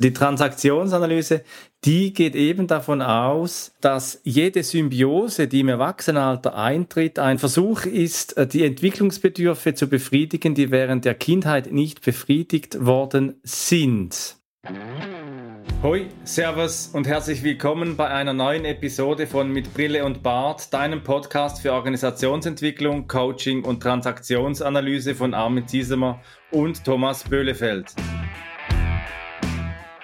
Die Transaktionsanalyse, die geht eben davon aus, dass jede Symbiose, die im Erwachsenenalter eintritt, ein Versuch ist, die Entwicklungsbedürfe zu befriedigen, die während der Kindheit nicht befriedigt worden sind. Hoi, Servus und herzlich willkommen bei einer neuen Episode von Mit Brille und Bart, deinem Podcast für Organisationsentwicklung, Coaching und Transaktionsanalyse von Armin Ziesemer und Thomas Böhlefeld.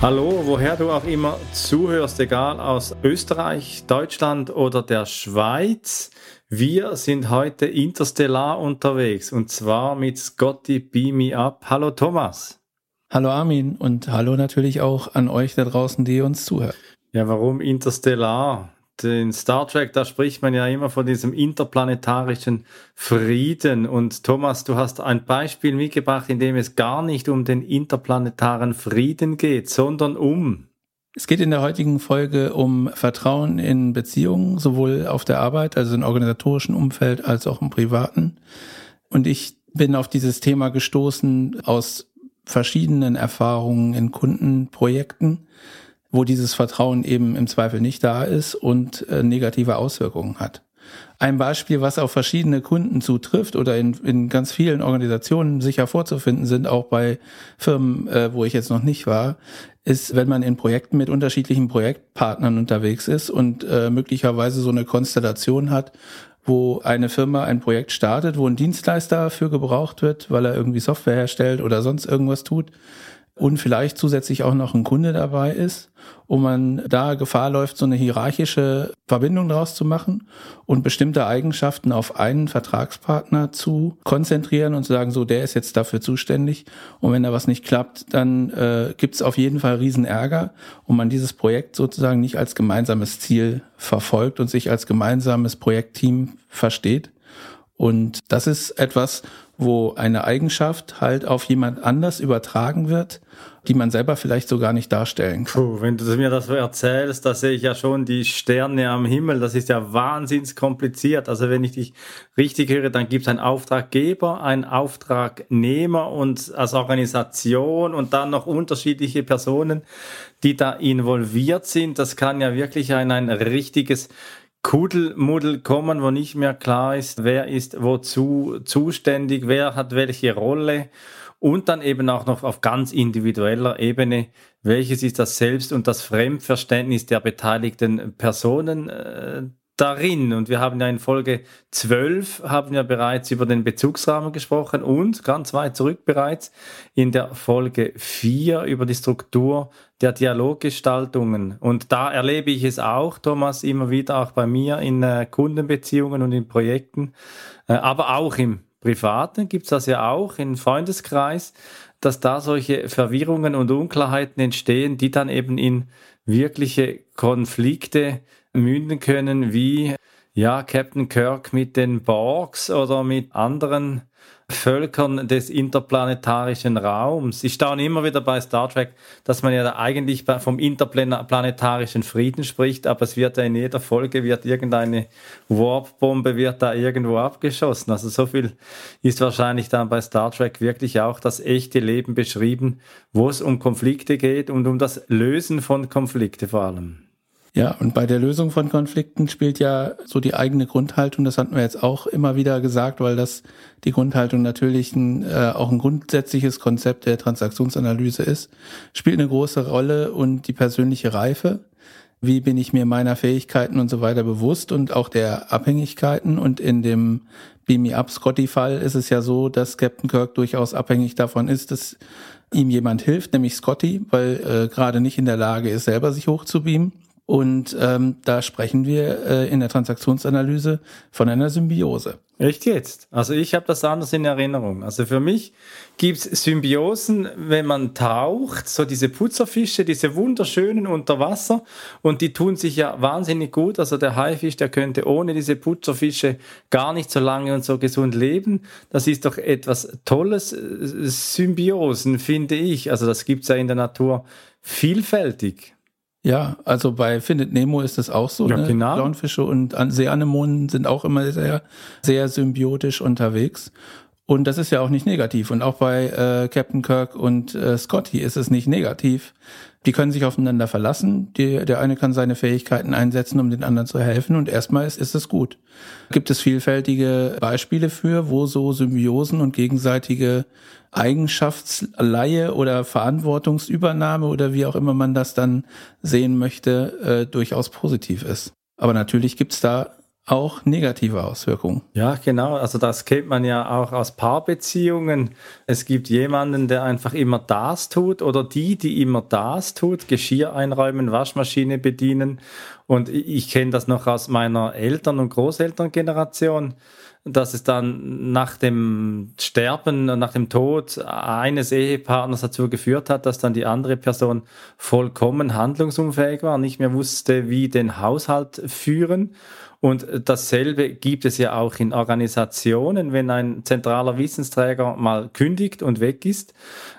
Hallo, woher du auch immer zuhörst, egal aus Österreich, Deutschland oder der Schweiz. Wir sind heute interstellar unterwegs und zwar mit Scotty Beam Me Up. Hallo Thomas. Hallo Armin und hallo natürlich auch an euch da draußen, die uns zuhört. Ja, warum interstellar? In Star Trek, da spricht man ja immer von diesem interplanetarischen Frieden. Und Thomas, du hast ein Beispiel mitgebracht, in dem es gar nicht um den interplanetaren Frieden geht, sondern um es geht in der heutigen Folge um Vertrauen in Beziehungen, sowohl auf der Arbeit, also im organisatorischen Umfeld, als auch im privaten. Und ich bin auf dieses Thema gestoßen aus verschiedenen Erfahrungen in Kundenprojekten, wo dieses Vertrauen eben im Zweifel nicht da ist und äh, negative Auswirkungen hat. Ein Beispiel, was auf verschiedene Kunden zutrifft oder in, in ganz vielen Organisationen sicher vorzufinden sind, auch bei Firmen, äh, wo ich jetzt noch nicht war, ist, wenn man in Projekten mit unterschiedlichen Projektpartnern unterwegs ist und äh, möglicherweise so eine Konstellation hat, wo eine Firma ein Projekt startet, wo ein Dienstleister dafür gebraucht wird, weil er irgendwie Software herstellt oder sonst irgendwas tut und vielleicht zusätzlich auch noch ein Kunde dabei ist und man da Gefahr läuft, so eine hierarchische Verbindung draus zu machen und bestimmte Eigenschaften auf einen Vertragspartner zu konzentrieren und zu sagen, so, der ist jetzt dafür zuständig und wenn da was nicht klappt, dann äh, gibt auf jeden Fall Riesenärger und man dieses Projekt sozusagen nicht als gemeinsames Ziel verfolgt und sich als gemeinsames Projektteam versteht. Und das ist etwas, wo eine Eigenschaft halt auf jemand anders übertragen wird, die man selber vielleicht so gar nicht darstellen kann. Puh, wenn du mir das so erzählst, da sehe ich ja schon die Sterne am Himmel. Das ist ja wahnsinnig kompliziert. Also wenn ich dich richtig höre, dann gibt es einen Auftraggeber, einen Auftragnehmer und als Organisation und dann noch unterschiedliche Personen, die da involviert sind. Das kann ja wirklich ein, ein richtiges Kuddelmuddel kommen, wo nicht mehr klar ist, wer ist wozu zuständig, wer hat welche Rolle und dann eben auch noch auf ganz individueller Ebene, welches ist das Selbst- und das Fremdverständnis der beteiligten Personen äh, darin. Und wir haben ja in Folge 12 haben wir bereits über den Bezugsrahmen gesprochen und ganz weit zurück bereits in der Folge 4 über die Struktur der Dialoggestaltungen. Und da erlebe ich es auch, Thomas, immer wieder auch bei mir in äh, Kundenbeziehungen und in Projekten, äh, aber auch im Privaten gibt es das ja auch, im Freundeskreis, dass da solche Verwirrungen und Unklarheiten entstehen, die dann eben in wirkliche Konflikte münden können, wie ja, Captain Kirk mit den Borgs oder mit anderen Völkern des interplanetarischen Raums. Ich staune immer wieder bei Star Trek, dass man ja da eigentlich vom interplanetarischen Frieden spricht, aber es wird ja in jeder Folge wird irgendeine Warp-Bombe wird da irgendwo abgeschossen. Also so viel ist wahrscheinlich dann bei Star Trek wirklich auch das echte Leben beschrieben, wo es um Konflikte geht und um das Lösen von Konflikte vor allem. Ja, und bei der Lösung von Konflikten spielt ja so die eigene Grundhaltung, das hatten wir jetzt auch immer wieder gesagt, weil das die Grundhaltung natürlich ein, äh, auch ein grundsätzliches Konzept der Transaktionsanalyse ist, spielt eine große Rolle und die persönliche Reife. Wie bin ich mir meiner Fähigkeiten und so weiter bewusst und auch der Abhängigkeiten und in dem Beam Me Up Scotty Fall ist es ja so, dass Captain Kirk durchaus abhängig davon ist, dass ihm jemand hilft, nämlich Scotty, weil äh, gerade nicht in der Lage ist, selber sich hochzubeamen Und ähm, da sprechen wir äh, in der Transaktionsanalyse von einer Symbiose. Echt jetzt? Also ich habe das anders in Erinnerung. Also für mich gibt's Symbiosen, wenn man taucht, so diese Putzerfische, diese wunderschönen unter Wasser und die tun sich ja wahnsinnig gut. Also der Haifisch, der könnte ohne diese Putzerfische gar nicht so lange und so gesund leben. Das ist doch etwas Tolles. Symbiosen, finde ich. Also das gibt's ja in der Natur vielfältig. Ja, also bei Findet Nemo ist es auch so. Ja, ne? genau. Clownfische und Seeanemonen sind auch immer sehr, sehr symbiotisch unterwegs. Und das ist ja auch nicht negativ. Und auch bei äh, Captain Kirk und äh, Scotty ist es nicht negativ. Die können sich aufeinander verlassen. Die, der eine kann seine Fähigkeiten einsetzen, um den anderen zu helfen. Und erstmal ist, ist es gut. Gibt es vielfältige Beispiele für, wo so Symbiosen und gegenseitige Eigenschaftsleihe oder Verantwortungsübernahme oder wie auch immer man das dann sehen möchte, äh, durchaus positiv ist. Aber natürlich gibt's da auch negative Auswirkungen. Ja, genau. Also das kennt man ja auch aus Paarbeziehungen. Es gibt jemanden, der einfach immer das tut oder die, die immer das tut, Geschirr einräumen, Waschmaschine bedienen. Und ich kenne das noch aus meiner Eltern- und Großelterngeneration dass es dann nach dem Sterben nach dem Tod eines Ehepartners dazu geführt hat, dass dann die andere Person vollkommen handlungsunfähig war, nicht mehr wusste, wie den Haushalt führen. Und dasselbe gibt es ja auch in Organisationen. Wenn ein zentraler Wissensträger mal kündigt und weg ist,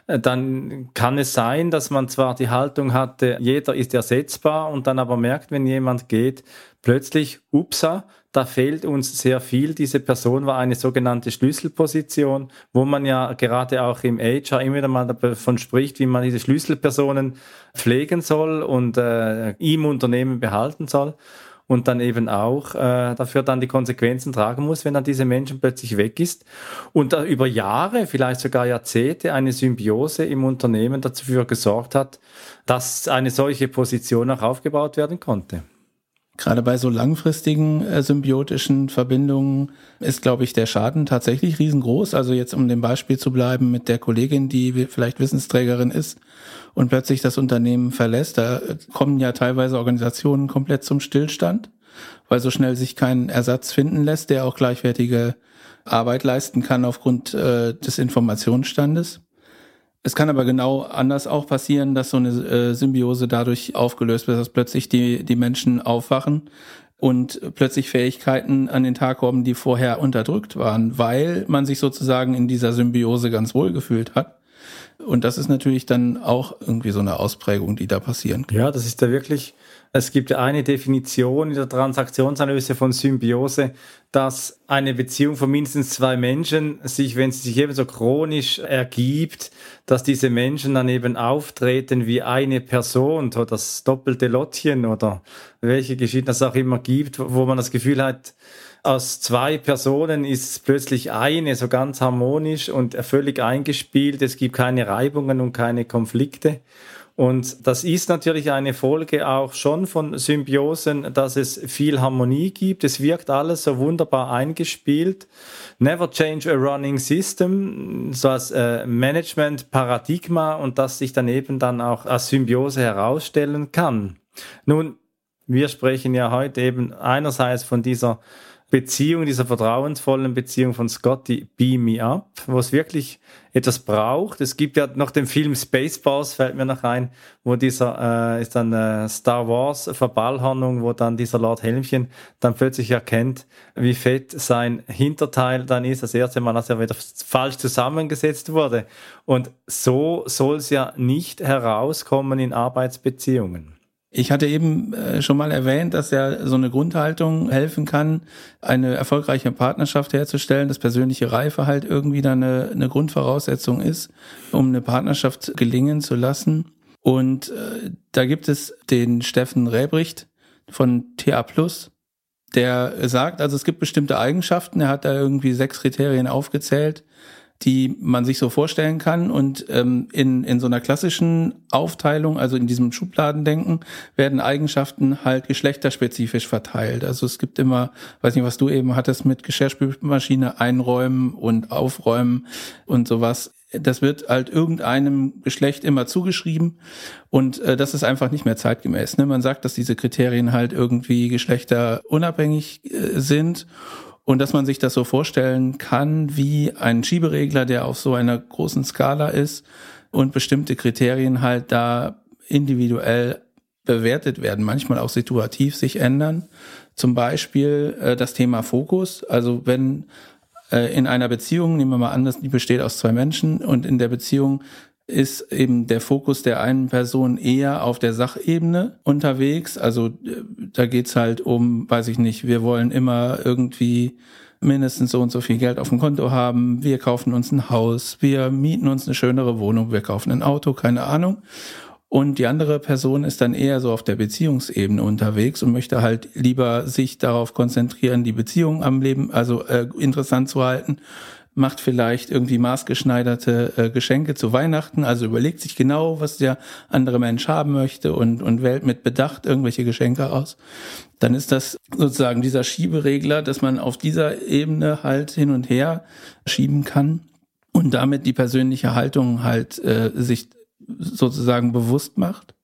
dann kann es sein, dass man zwar die Haltung hatte, jeder ist ersetzbar und dann aber merkt, wenn jemand geht, plötzlich, upsa, da fehlt uns sehr viel. Diese Person war eine sogenannte Schlüsselposition, wo man ja gerade auch im HR immer wieder mal davon spricht, wie man diese Schlüsselpersonen pflegen soll und äh, im Unternehmen behalten soll und dann eben auch äh, dafür dann die Konsequenzen tragen muss, wenn dann diese Menschen plötzlich weg ist und äh, über Jahre, vielleicht sogar Jahrzehnte eine Symbiose im Unternehmen dafür gesorgt hat, dass eine solche Position auch aufgebaut werden konnte. Gerade bei so langfristigen äh, symbiotischen Verbindungen ist, glaube ich, der Schaden tatsächlich riesengroß. Also jetzt, um dem Beispiel zu bleiben mit der Kollegin, die vielleicht Wissensträgerin ist und plötzlich das Unternehmen verlässt, da kommen ja teilweise Organisationen komplett zum Stillstand, weil so schnell sich kein Ersatz finden lässt, der auch gleichwertige Arbeit leisten kann aufgrund äh, des Informationsstandes. Es kann aber genau anders auch passieren, dass so eine äh, Symbiose dadurch aufgelöst wird, dass plötzlich die, die Menschen aufwachen und plötzlich Fähigkeiten an den Tag kommen, die vorher unterdrückt waren, weil man sich sozusagen in dieser Symbiose ganz wohl gefühlt hat. Und das ist natürlich dann auch irgendwie so eine Ausprägung, die da passieren kann. Ja, das ist da wirklich es gibt eine Definition in der Transaktionsanalyse von Symbiose, dass eine Beziehung von mindestens zwei Menschen sich, wenn sie sich eben so chronisch ergibt, dass diese Menschen dann eben auftreten wie eine Person, so das doppelte Lottchen oder welche Geschichten es auch immer gibt, wo man das Gefühl hat, aus zwei Personen ist plötzlich eine so ganz harmonisch und völlig eingespielt. Es gibt keine Reibungen und keine Konflikte. Und das ist natürlich eine Folge auch schon von Symbiosen, dass es viel Harmonie gibt. Es wirkt alles so wunderbar eingespielt. Never change a running system, so als äh, Management-Paradigma und das sich daneben dann auch als Symbiose herausstellen kann. Nun, wir sprechen ja heute eben einerseits von dieser Beziehung, dieser vertrauensvollen Beziehung von Scotty Beam Me Up, wo es wirklich etwas braucht. Es gibt ja noch den Film Spaceballs, fällt mir noch ein, wo dieser äh, ist dann äh, Star Wars Verballhornung, wo dann dieser Lord Helmchen dann plötzlich erkennt, wie fett sein Hinterteil dann ist. Das erste Mal, dass er wieder falsch zusammengesetzt wurde. Und so soll es ja nicht herauskommen in Arbeitsbeziehungen. Ich hatte eben äh, schon mal erwähnt, dass ja so eine Grundhaltung helfen kann, eine erfolgreiche Partnerschaft herzustellen, dass persönliche Reife halt irgendwie dann eine, eine Grundvoraussetzung ist, um eine Partnerschaft gelingen zu lassen. Und äh, da gibt es den Steffen Räbricht von TA Plus, der sagt, also es gibt bestimmte Eigenschaften, er hat da irgendwie sechs Kriterien aufgezählt, die man sich so vorstellen kann. Und ähm, in, in so einer klassischen Aufteilung, also in diesem Schubladendenken, werden Eigenschaften halt geschlechterspezifisch verteilt. Also es gibt immer, weiß nicht, was du eben hattest mit Geschirrspülmaschine einräumen und aufräumen und sowas. das wird halt irgendeinem Geschlecht immer zugeschrieben und äh, das ist einfach nicht mehr zeitgemäß. Ne? Man sagt, dass diese Kriterien halt irgendwie geschlechterunabhängig äh, sind und dass man sich das so vorstellen kann wie ein Schieberegler, der auf so einer großen Skala ist und bestimmte Kriterien halt da individuell bewertet werden, manchmal auch situativ sich ändern. Zum Beispiel äh, das Thema Fokus. Also wenn äh, in einer Beziehung, nehmen wir mal an, die besteht aus zwei Menschen und in der Beziehung ist eben der Fokus der einen Person eher auf der Sachebene unterwegs. Also äh, da geht's halt um, weiß ich nicht, wir wollen immer irgendwie mindestens so und so viel Geld auf dem Konto haben, wir kaufen uns ein Haus, wir mieten uns eine schönere Wohnung, wir kaufen ein Auto, keine Ahnung. Und die andere Person ist dann eher so auf der Beziehungsebene unterwegs und möchte halt lieber sich darauf konzentrieren, die Beziehung am Leben, also äh, interessant zu halten, macht vielleicht irgendwie maßgeschneiderte äh, Geschenke zu Weihnachten, also überlegt sich genau, was der andere Mensch haben möchte und, und wählt mit Bedacht irgendwelche Geschenke aus. Dann ist das sozusagen dieser Schieberegler, dass man auf dieser Ebene halt hin und her schieben kann und damit die persönliche Haltung halt äh, sich sozusagen bewusst macht.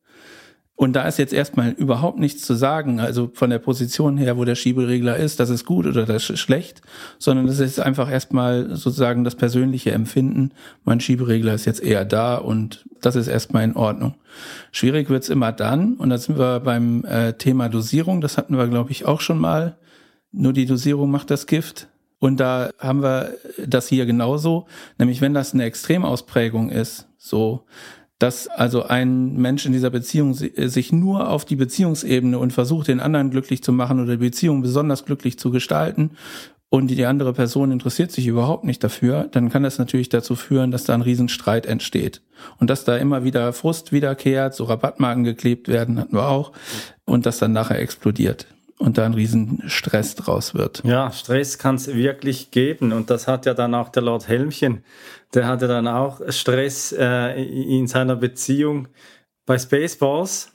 Und da ist jetzt erstmal überhaupt nichts zu sagen, also von der Position her, wo der Schieberegler ist, das ist gut oder das ist schlecht, sondern das ist einfach erstmal sozusagen das persönliche Empfinden. Mein Schieberegler ist jetzt eher da und das ist erstmal in Ordnung. Schwierig wird's immer dann, und da sind wir beim äh, Thema Dosierung, das hatten wir, glaube ich, auch schon mal. Nur die Dosierung macht das Gift. Und da haben wir das hier genauso, nämlich wenn das eine Extremausprägung ist, so, dass also ein Mensch in dieser Beziehung sich nur auf die Beziehungsebene und versucht, den anderen glücklich zu machen oder die Beziehung besonders glücklich zu gestalten und die andere Person interessiert sich überhaupt nicht dafür, dann kann das natürlich dazu führen, dass da ein Riesenstreit entsteht. Und dass da immer wieder Frust wiederkehrt, so Rabattmarken geklebt werden, hatten wir auch, und das dann nachher explodiert und da ein Riesenstress draus wird. Ja, Stress kann es wirklich geben und das hat ja dann auch der Lord Helmchen, der hatte dann auch Stress äh, in seiner Beziehung bei Spaceballs.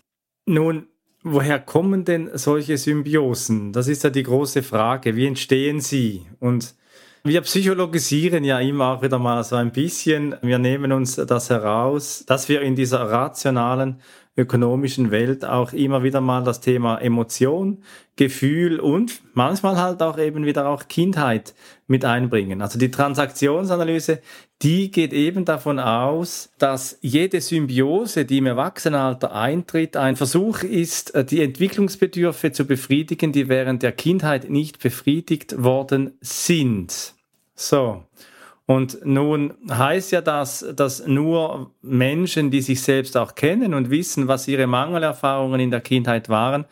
Nun, woher kommen denn solche Symbiosen? Das ist ja die große Frage. Wie entstehen sie? Und wir psychologisieren ja immer auch wieder mal so ein bisschen. Wir nehmen uns das heraus, dass wir in dieser rationalen ökonomischen Welt auch immer wieder mal das Thema Emotion, Gefühl und manchmal halt auch eben wieder auch Kindheit mit einbringen. Also die Transaktionsanalyse, die geht eben davon aus, dass jede Symbiose, die im Erwachsenenalter eintritt, ein Versuch ist, die Entwicklungsbedürfe zu befriedigen, die während der Kindheit nicht befriedigt worden sind. So. Und nun heißt ja das, dass nur Menschen, die sich selbst auch kennen und wissen, was ihre Mangelerfahrungen in der Kindheit waren,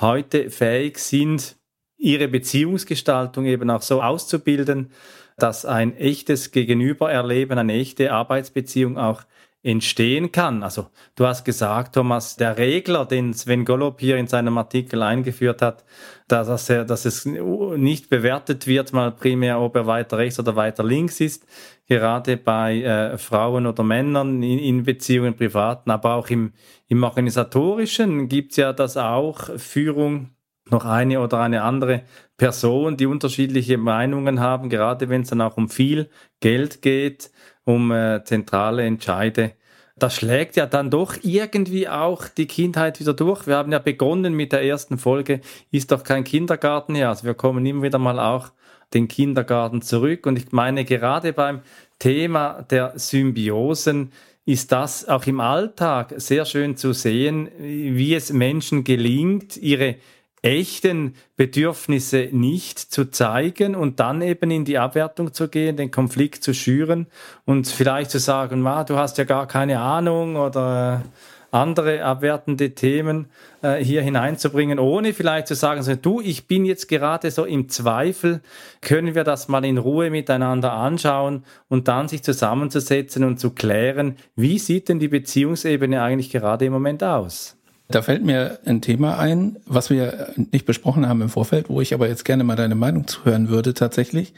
heute fähig sind, ihre Beziehungsgestaltung eben auch so auszubilden, dass ein echtes Gegenübererleben, eine echte Arbeitsbeziehung auch entstehen kann. Also du hast gesagt, Thomas, der Regler, den Sven Gollop hier in seinem Artikel eingeführt hat, dass, er, dass es nicht bewertet wird, mal primär, ob er weiter rechts oder weiter links ist, gerade bei äh, Frauen oder Männern in, in Beziehungen, privaten, aber auch im, im organisatorischen gibt's ja das auch, Führung noch eine oder eine andere Person, die unterschiedliche Meinungen haben, gerade wenn es dann auch um viel Geld geht, um äh, zentrale Entscheide. Das schlägt ja dann doch irgendwie auch die Kindheit wieder durch. Wir haben ja begonnen mit der ersten Folge, ist doch kein Kindergarten her. Also wir kommen immer wieder mal auch den Kindergarten zurück. Und ich meine, gerade beim Thema der Symbiosen ist das auch im Alltag sehr schön zu sehen, wie es Menschen gelingt, ihre echten Bedürfnisse nicht zu zeigen und dann eben in die Abwertung zu gehen, den Konflikt zu schüren und vielleicht zu sagen, ah, du hast ja gar keine Ahnung oder andere abwertende Themen äh, hier hineinzubringen, ohne vielleicht zu sagen, so, du, ich bin jetzt gerade so im Zweifel, können wir das mal in Ruhe miteinander anschauen und dann sich zusammenzusetzen und zu klären, wie sieht denn die Beziehungsebene eigentlich gerade im Moment aus? Da fällt mir ein Thema ein, was wir nicht besprochen haben im Vorfeld, wo ich aber jetzt gerne mal deine Meinung zuhören würde tatsächlich.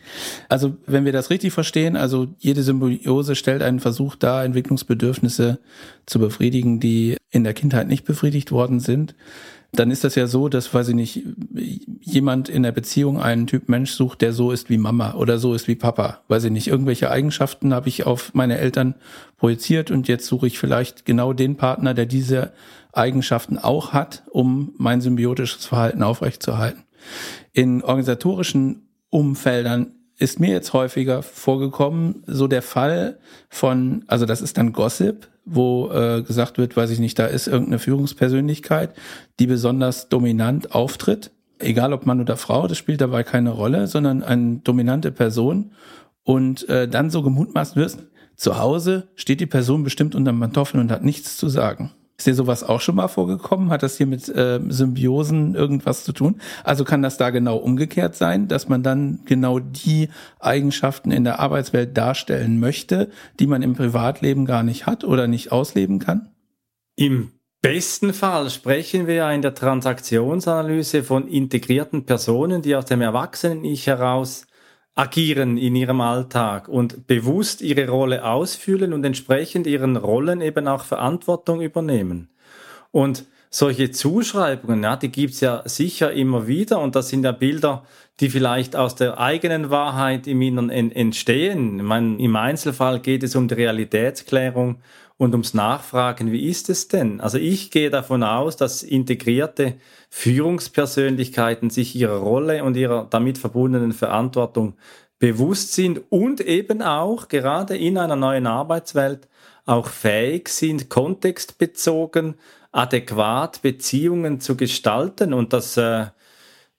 Also wenn wir das richtig verstehen, also jede Symbiose stellt einen Versuch dar, Entwicklungsbedürfnisse zu befriedigen, die in der Kindheit nicht befriedigt worden sind. dann ist das ja so, dass, weiß ich nicht, jemand in der Beziehung einen Typ Mensch sucht, der so ist wie Mama oder so ist wie Papa. Weiß ich nicht, irgendwelche Eigenschaften habe ich auf meine Eltern projiziert und jetzt suche ich vielleicht genau den Partner, der diese Eigenschaften auch hat, um mein symbiotisches Verhalten aufrechtzuerhalten. In organisatorischen Umfeldern ist mir jetzt häufiger vorgekommen, so der Fall von, also das ist dann Gossip, wo äh, gesagt wird, weiß ich nicht, da ist irgendeine Führungspersönlichkeit, die besonders dominant auftritt. Egal ob Mann oder Frau, das spielt dabei keine Rolle, sondern eine dominante Person. Und äh, dann so gemutmaßt wird, zu Hause steht die Person bestimmt unter Pantoffeln und hat nichts zu sagen. Ist dir sowas auch schon mal vorgekommen? Hat das hier mit äh, Symbiosen irgendwas zu tun? Also kann das da genau umgekehrt sein, dass man dann genau die Eigenschaften in der Arbeitswelt darstellen möchte, die man im Privatleben gar nicht hat oder nicht ausleben kann? Im besten Fall sprechen wir ja in der Transaktionsanalyse von integrierten Personen, die aus dem Erwachsenen-Ich heraus agieren in ihrem Alltag und bewusst ihre Rolle ausfüllen und entsprechend ihren Rollen eben auch Verantwortung übernehmen. Und solche Zuschreibungen, ja, die gibt's ja sicher immer wieder und das sind ja Bilder, die vielleicht aus der eigenen Wahrheit im Inneren entstehen. Ich meine, Im Einzelfall geht es um die Realitätsklärung und ums Nachfragen, wie ist es denn? Also ich gehe davon aus, dass integrierte Führungspersönlichkeiten sich ihrer Rolle und ihrer damit verbundenen Verantwortung bewusst sind und eben auch gerade in einer neuen Arbeitswelt auch fähig sind, kontextbezogen, adäquat Beziehungen zu gestalten. Und das äh,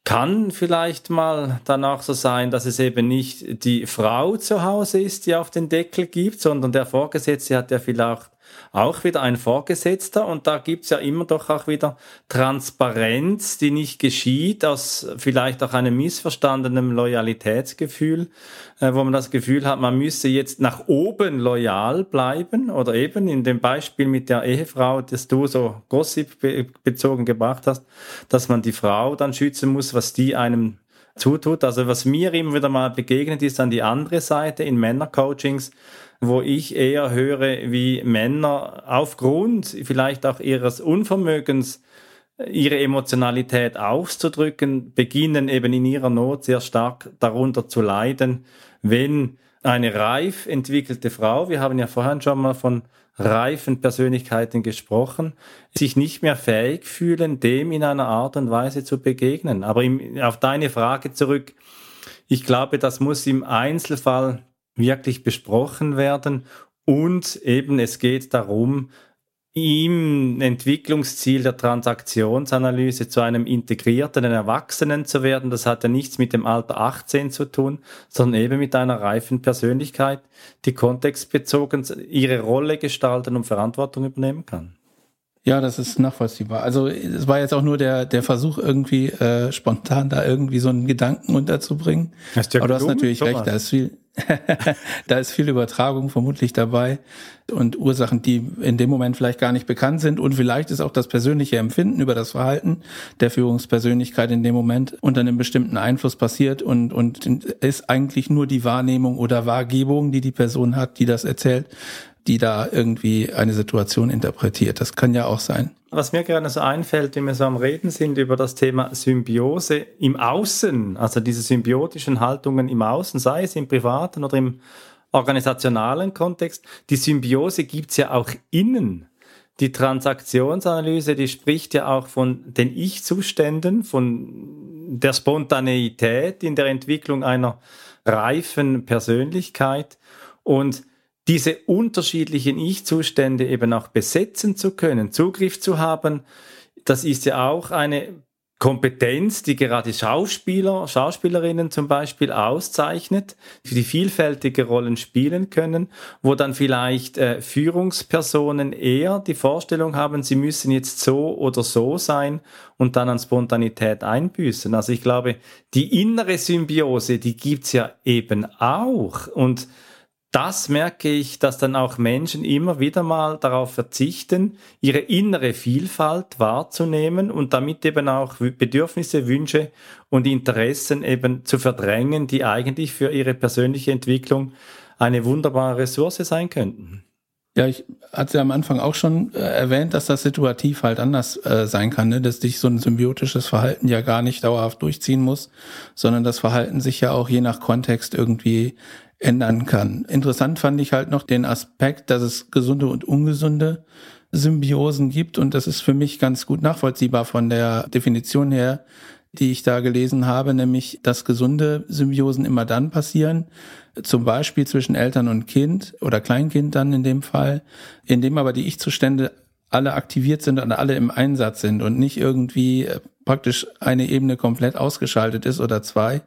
kann vielleicht mal dann auch so sein, dass es eben nicht die Frau zu Hause ist, die auf den Deckel gibt, sondern der Vorgesetzte hat ja vielleicht auch wieder ein Vorgesetzter und da gibt's ja immer doch auch wieder Transparenz, die nicht geschieht aus vielleicht auch einem missverstandenen Loyalitätsgefühl, äh, wo man das Gefühl hat, man müsse jetzt nach oben loyal bleiben oder eben in dem Beispiel mit der Ehefrau, das du so Gossip bezogen gebracht hast, dass man die Frau dann schützen muss, was die einem zutut. Also was mir immer wieder mal begegnet ist an die andere Seite in Männercoachings, wo ich eher höre, wie Männer aufgrund vielleicht auch ihres Unvermögens ihre Emotionalität auszudrücken, beginnen eben in ihrer Not sehr stark darunter zu leiden, wenn eine reif entwickelte Frau, wir haben ja vorhin schon mal von reifen Persönlichkeiten gesprochen, sich nicht mehr fähig fühlen, dem in einer Art und Weise zu begegnen. Aber im, auf deine Frage zurück, ich glaube, das muss im Einzelfall wirklich besprochen werden. Und eben es geht darum, im Entwicklungsziel der Transaktionsanalyse zu einem integrierten Erwachsenen zu werden. Das hat ja nichts mit dem Alter 18 zu tun, sondern eben mit einer reifen Persönlichkeit, die kontextbezogen ihre Rolle gestalten und Verantwortung übernehmen kann. Ja, das ist nachvollziehbar. Also es war jetzt auch nur der, der Versuch, irgendwie äh, spontan da irgendwie so einen Gedanken unterzubringen. Hast ja Aber du hast natürlich Thomas. recht, da ist viel, da ist viel Übertragung vermutlich dabei und Ursachen, die in dem Moment vielleicht gar nicht bekannt sind. Und vielleicht ist auch das persönliche Empfinden über das Verhalten der Führungspersönlichkeit in dem Moment unter einem bestimmten Einfluss passiert und, und ist eigentlich nur die Wahrnehmung oder Wahrgebung, die die Person hat, die das erzählt, die da irgendwie eine Situation interpretiert. Das kann ja auch sein. Was mir gerne so einfällt, wenn wir so am Reden sind über das Thema Symbiose im Außen, also diese symbiotischen Haltungen im Außen, sei es im privaten oder im organisationalen Kontext, die Symbiose gibt's ja auch innen. Die Transaktionsanalyse, die spricht ja auch von den Ich-Zuständen, von der Spontaneität in der Entwicklung einer reifen Persönlichkeit. Und diese unterschiedlichen Ich-Zustände eben auch besetzen zu können, Zugriff zu haben, das ist ja auch eine Kompetenz, die gerade Schauspieler, Schauspielerinnen zum Beispiel auszeichnet, die vielfältige Rollen spielen können, wo dann vielleicht äh, Führungspersonen eher die Vorstellung haben, sie müssen jetzt so oder so sein und dann an Spontanität einbüßen. Also ich glaube, die innere Symbiose, die gibt's ja eben auch und das merke ich, dass dann auch Menschen immer wieder mal darauf verzichten, ihre innere Vielfalt wahrzunehmen und damit eben auch Bedürfnisse, Wünsche und Interessen eben zu verdrängen, die eigentlich für ihre persönliche Entwicklung eine wunderbare Ressource sein könnten. Ja, ich hatte ja am Anfang auch schon äh, erwähnt, dass das situativ halt anders äh, sein kann, ne? dass sich so ein symbiotisches Verhalten ja gar nicht dauerhaft durchziehen muss, sondern das Verhalten sich ja auch je nach Kontext irgendwie ändern kann. Interessant fand ich halt noch den Aspekt, dass es gesunde und ungesunde Symbiosen gibt und das ist für mich ganz gut nachvollziehbar von der Definition her, die ich da gelesen habe, nämlich, dass gesunde Symbiosen immer dann passieren, zum Beispiel zwischen Eltern und Kind oder Kleinkind dann in dem Fall, in dem aber die Ich-Zustände alle aktiviert sind und alle im Einsatz sind und nicht irgendwie äh, praktisch eine Ebene komplett ausgeschaltet ist oder zwei,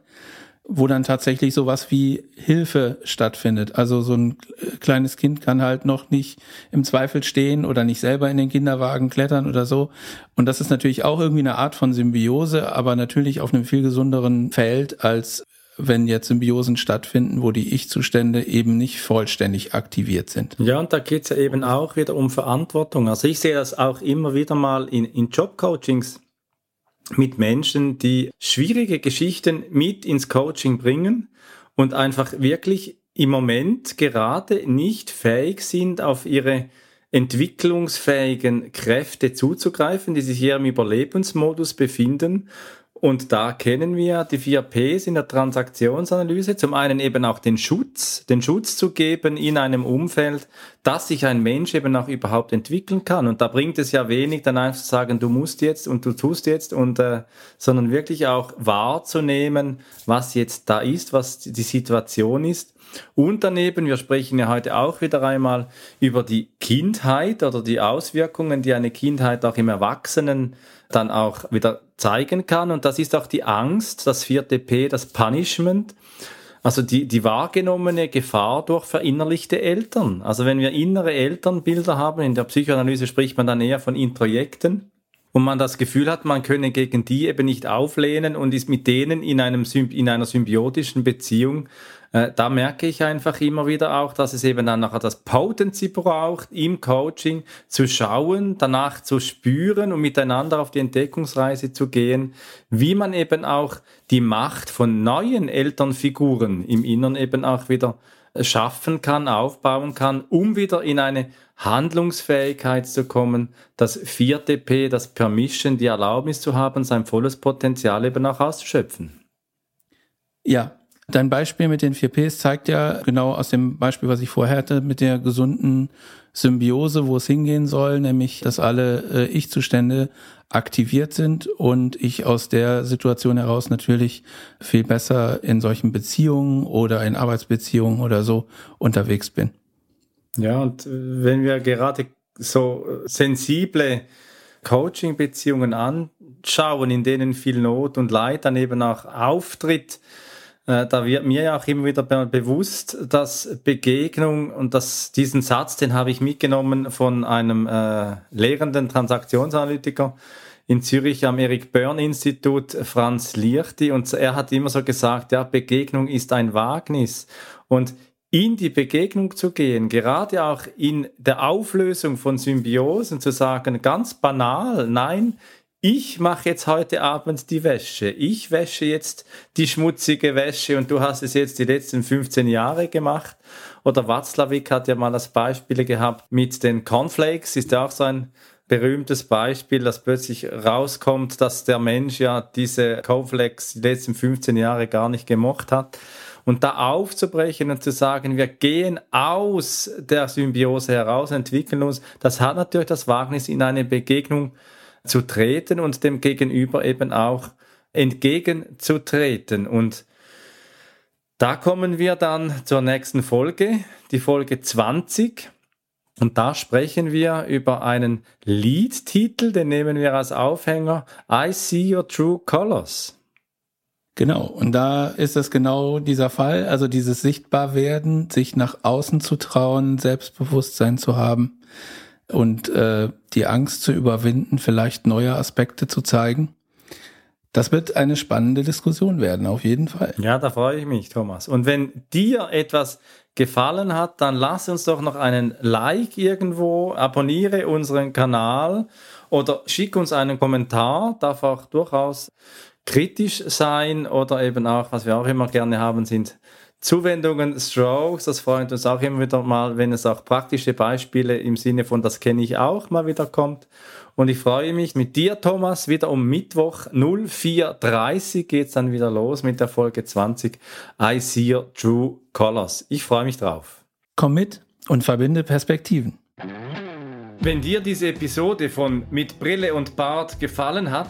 wo dann tatsächlich sowas wie Hilfe stattfindet. Also so ein kleines Kind kann halt noch nicht im Zweifel stehen oder nicht selber in den Kinderwagen klettern oder so. Und das ist natürlich auch irgendwie eine Art von Symbiose, aber natürlich auf einem viel gesunderen Feld als wenn jetzt Symbiosen stattfinden, wo die Ich-Zustände eben nicht vollständig aktiviert sind. Ja, und da geht es ja eben auch wieder um Verantwortung. Also ich sehe das auch immer wieder mal in, in Jobcoachings mit Menschen, die schwierige Geschichten mit ins Coaching bringen und einfach wirklich im Moment gerade nicht fähig sind, auf ihre entwicklungsfähigen Kräfte zuzugreifen, die sich hier im Überlebensmodus befinden und da kennen wir die vier Ps in der Transaktionsanalyse. Zum einen eben auch den Schutz, den Schutz zu geben in einem Umfeld, dass sich ein Mensch eben auch überhaupt entwickeln kann. Und da bringt es ja wenig, dann einfach zu sagen, du musst jetzt und du tust jetzt und, äh, sondern wirklich auch wahrzunehmen, was jetzt da ist, was die Situation ist. Und daneben, wir sprechen ja heute auch wieder einmal über die Kindheit oder die Auswirkungen, die eine Kindheit auch im Erwachsenen dann auch wieder zeigen kann. Und das ist auch die Angst, das vierte P, das Punishment. Also die, die wahrgenommene Gefahr durch verinnerlichte Eltern. Also wenn wir innere Elternbilder haben, in der Psychoanalyse spricht man dann eher von Introjekten, und man das Gefühl hat, man könne gegen die eben nicht auflehnen und ist mit denen in, einem, in einer symbiotischen Beziehung, äh, da merke ich einfach immer wieder auch, dass es eben dann nachher das Potency braucht, im Coaching zu schauen, danach zu spüren und miteinander auf die Entdeckungsreise zu gehen, wie man eben auch die Macht von neuen Elternfiguren im Innern eben auch wieder schaffen kann, aufbauen kann, um wieder in eine Handlungsfähigkeit zu kommen, das vierte P, das Permission, die Erlaubnis zu haben, sein volles Potenzial eben auch auszuschöpfen. Ja, dein Beispiel mit den vier Ps zeigt ja genau aus dem Beispiel, was ich vorher hatte, mit der gesunden Symbiose, wo es hingehen soll, nämlich, dass alle äh, Ich-Zustände aktiviert sind und ich aus der Situation heraus natürlich viel besser in solchen Beziehungen oder in Arbeitsbeziehungen oder so unterwegs bin. Ja, und äh, wenn wir gerade so äh, sensible Coaching-Beziehungen anschauen, in denen viel Not und Leid dann eben auch auftritt, da wird mir ja auch immer wieder bewusst, dass Begegnung und das, diesen Satz, den habe ich mitgenommen von einem äh, lehrenden Transaktionsanalytiker in Zürich am Erik Börn Institut, Franz Liechti, und er hat immer so gesagt, ja, Begegnung ist ein Wagnis. Und in die Begegnung zu gehen, gerade auch in der Auflösung von Symbiosen zu sagen, ganz banal, nein, ich mache jetzt heute Abend die Wäsche. Ich wäsche jetzt die schmutzige Wäsche und du hast es jetzt die letzten 15 Jahre gemacht. Oder Watzlawick hat ja mal das Beispiel gehabt mit den Cornflakes, ist ja auch so ein berühmtes Beispiel, dass plötzlich rauskommt, dass der Mensch ja diese Cornflakes die letzten 15 Jahre gar nicht gemocht hat. Und da aufzubrechen und zu sagen, wir gehen aus der Symbiose heraus, entwickeln uns, das hat natürlich das Wagnis, in eine Begegnung zu treten und dem Gegenüber eben auch entgegenzutreten. Und da kommen wir dann zur nächsten Folge, die Folge 20. Und da sprechen wir über einen Liedtitel, den nehmen wir als Aufhänger, I See Your True Colors. Genau, und da ist es genau dieser Fall, also dieses Sichtbarwerden, sich nach außen zu trauen, Selbstbewusstsein zu haben und äh, die Angst zu überwinden, vielleicht neue Aspekte zu zeigen. Das wird eine spannende Diskussion werden, auf jeden Fall. Ja, da freue ich mich, Thomas. Und wenn dir etwas gefallen hat, dann lass uns doch noch einen Like irgendwo, abonniere unseren Kanal oder schick uns einen Kommentar, darf auch durchaus kritisch sein oder eben auch, was wir auch immer gerne haben, sind Zuwendungen, Strokes. Das freut uns auch immer wieder mal, wenn es auch praktische Beispiele im Sinne von das kenne ich auch mal wieder kommt. Und ich freue mich mit dir, Thomas, wieder um Mittwoch 04.30 geht es dann wieder los mit der Folge 20 I See Your True Colors. Ich freue mich drauf. Komm mit und verbinde Perspektiven. Wenn dir diese Episode von Mit Brille und Bart gefallen hat,